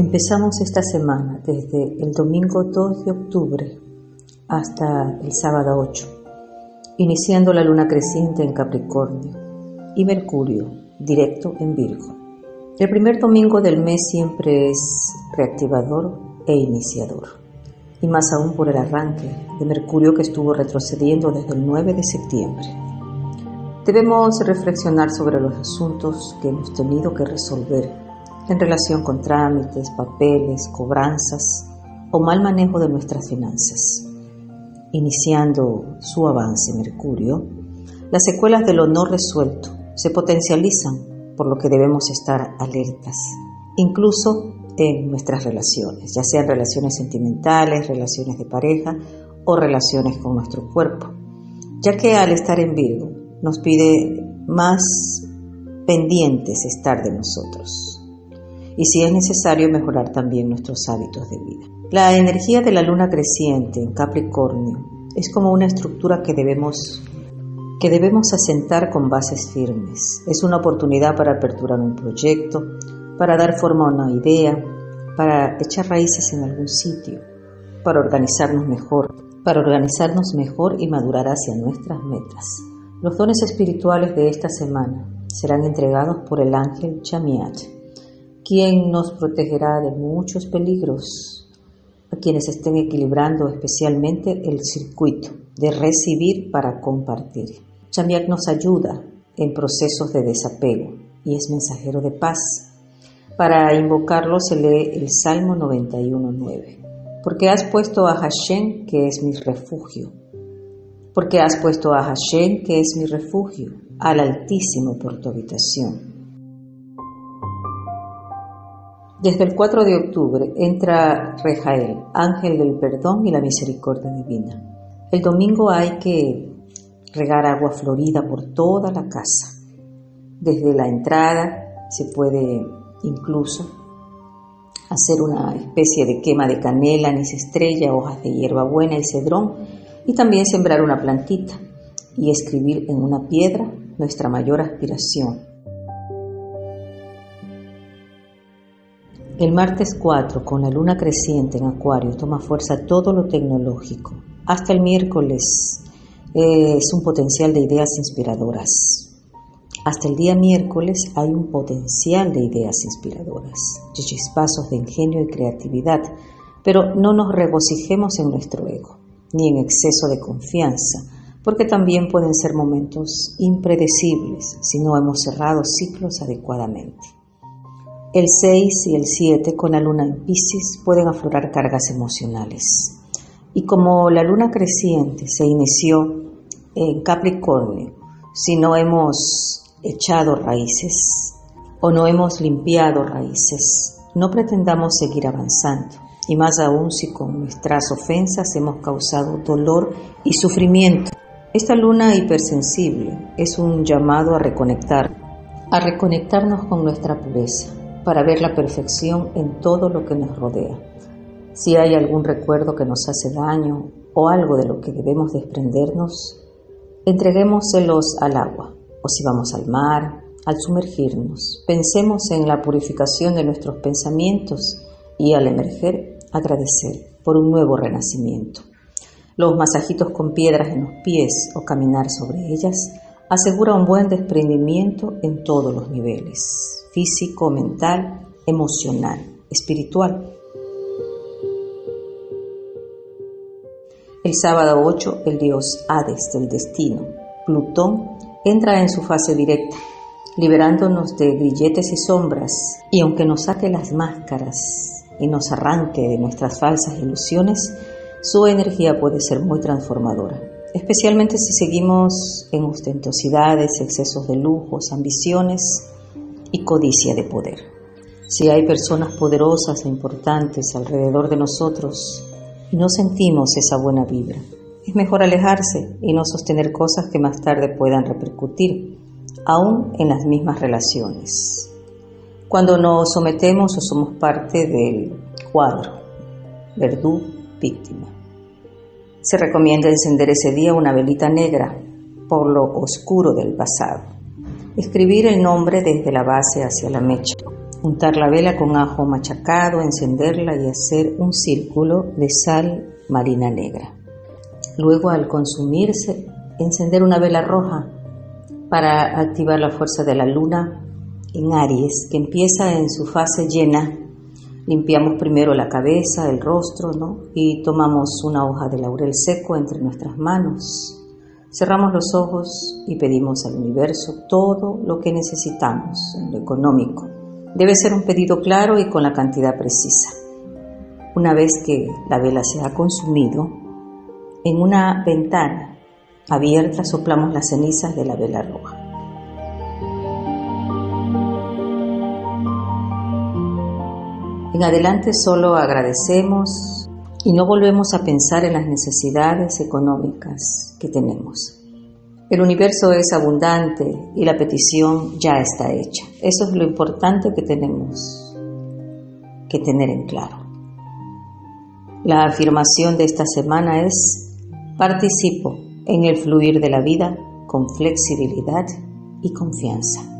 Empezamos esta semana desde el domingo 2 de octubre hasta el sábado 8, iniciando la luna creciente en Capricornio y Mercurio directo en Virgo. El primer domingo del mes siempre es reactivador e iniciador, y más aún por el arranque de Mercurio que estuvo retrocediendo desde el 9 de septiembre. Debemos reflexionar sobre los asuntos que hemos tenido que resolver en relación con trámites, papeles, cobranzas o mal manejo de nuestras finanzas. Iniciando su avance Mercurio, las secuelas de lo no resuelto se potencializan, por lo que debemos estar alertas, incluso en nuestras relaciones, ya sean relaciones sentimentales, relaciones de pareja o relaciones con nuestro cuerpo, ya que al estar en Virgo nos pide más pendientes estar de nosotros y si es necesario mejorar también nuestros hábitos de vida. La energía de la luna creciente en Capricornio es como una estructura que debemos que debemos asentar con bases firmes. Es una oportunidad para aperturar un proyecto, para dar forma a una idea, para echar raíces en algún sitio, para organizarnos mejor, para organizarnos mejor y madurar hacia nuestras metas. Los dones espirituales de esta semana serán entregados por el ángel Chamiat, quien nos protegerá de muchos peligros a quienes estén equilibrando especialmente el circuito de recibir para compartir. Chamiat nos ayuda en procesos de desapego y es mensajero de paz. Para invocarlo se lee el Salmo 91.9. Porque has puesto a Hashem, que es mi refugio, porque has puesto a Hashem, que es mi refugio, al Altísimo por tu habitación. Desde el 4 de octubre entra Rejael, ángel del perdón y la misericordia divina. El domingo hay que regar agua florida por toda la casa. Desde la entrada se puede incluso hacer una especie de quema de canela, anís hojas de hierbabuena y cedrón y también sembrar una plantita y escribir en una piedra nuestra mayor aspiración. El martes 4, con la luna creciente en Acuario, toma fuerza todo lo tecnológico. Hasta el miércoles eh, es un potencial de ideas inspiradoras. Hasta el día miércoles hay un potencial de ideas inspiradoras, chispazos de ingenio y creatividad, pero no nos regocijemos en nuestro ego ni en exceso de confianza, porque también pueden ser momentos impredecibles si no hemos cerrado ciclos adecuadamente. El 6 y el 7 con la luna en Pisces pueden aflorar cargas emocionales. Y como la luna creciente se inició en Capricornio, si no hemos echado raíces o no hemos limpiado raíces, no pretendamos seguir avanzando y más aún si con nuestras ofensas hemos causado dolor y sufrimiento. Esta luna hipersensible es un llamado a reconectar, a reconectarnos con nuestra pureza, para ver la perfección en todo lo que nos rodea. Si hay algún recuerdo que nos hace daño o algo de lo que debemos desprendernos, entreguémoselos al agua, o si vamos al mar, al sumergirnos, pensemos en la purificación de nuestros pensamientos y al emerger agradecer por un nuevo renacimiento. Los masajitos con piedras en los pies o caminar sobre ellas asegura un buen desprendimiento en todos los niveles, físico, mental, emocional, espiritual. El sábado 8, el dios Hades del destino, Plutón, entra en su fase directa, liberándonos de grilletes y sombras, y aunque nos saque las máscaras y nos arranque de nuestras falsas ilusiones, su energía puede ser muy transformadora, especialmente si seguimos en ostentosidades, excesos de lujos, ambiciones y codicia de poder. Si hay personas poderosas e importantes alrededor de nosotros y no sentimos esa buena vibra, es mejor alejarse y no sostener cosas que más tarde puedan repercutir, aún en las mismas relaciones cuando nos sometemos o somos parte del cuadro, verdú, víctima. Se recomienda encender ese día una velita negra por lo oscuro del pasado. Escribir el nombre desde la base hacia la mecha untar la vela con ajo machacado, encenderla y hacer un círculo de sal marina negra. Luego al consumirse, encender una vela roja para activar la fuerza de la luna en Aries, que empieza en su fase llena. Limpiamos primero la cabeza, el rostro, ¿no? Y tomamos una hoja de laurel seco entre nuestras manos. Cerramos los ojos y pedimos al universo todo lo que necesitamos en lo económico. Debe ser un pedido claro y con la cantidad precisa. Una vez que la vela se ha consumido, en una ventana abierta soplamos las cenizas de la vela roja. En adelante solo agradecemos y no volvemos a pensar en las necesidades económicas que tenemos. El universo es abundante y la petición ya está hecha. Eso es lo importante que tenemos que tener en claro. La afirmación de esta semana es, participo en el fluir de la vida con flexibilidad y confianza.